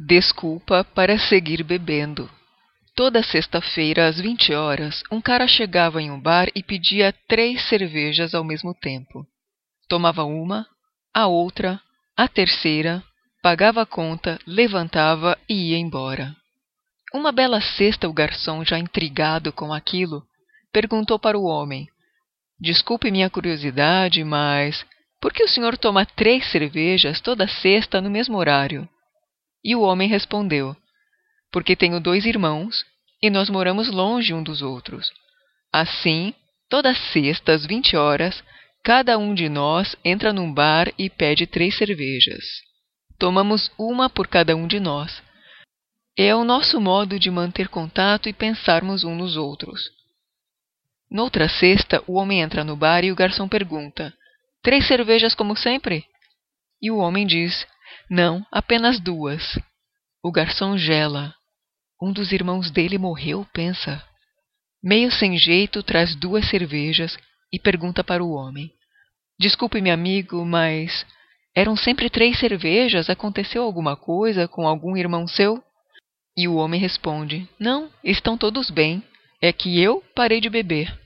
Desculpa para seguir bebendo. Toda sexta-feira, às 20 horas, um cara chegava em um bar e pedia três cervejas ao mesmo tempo. Tomava uma, a outra, a terceira, pagava a conta, levantava e ia embora. Uma bela sexta, o garçom, já intrigado com aquilo, perguntou para o homem: Desculpe minha curiosidade, mas por que o senhor toma três cervejas toda sexta no mesmo horário? E o homem respondeu: Porque tenho dois irmãos e nós moramos longe um dos outros. Assim, toda sexta às vinte horas, cada um de nós entra num bar e pede três cervejas. Tomamos uma por cada um de nós. É o nosso modo de manter contato e pensarmos uns nos outros. Noutra sexta, o homem entra no bar e o garçom pergunta: Três cervejas como sempre? E o homem diz: não, apenas duas. O garçom gela. Um dos irmãos dele morreu, pensa. Meio sem jeito, traz duas cervejas e pergunta para o homem: Desculpe-me, amigo, mas eram sempre três cervejas? Aconteceu alguma coisa com algum irmão seu? E o homem responde: Não, estão todos bem. É que eu parei de beber.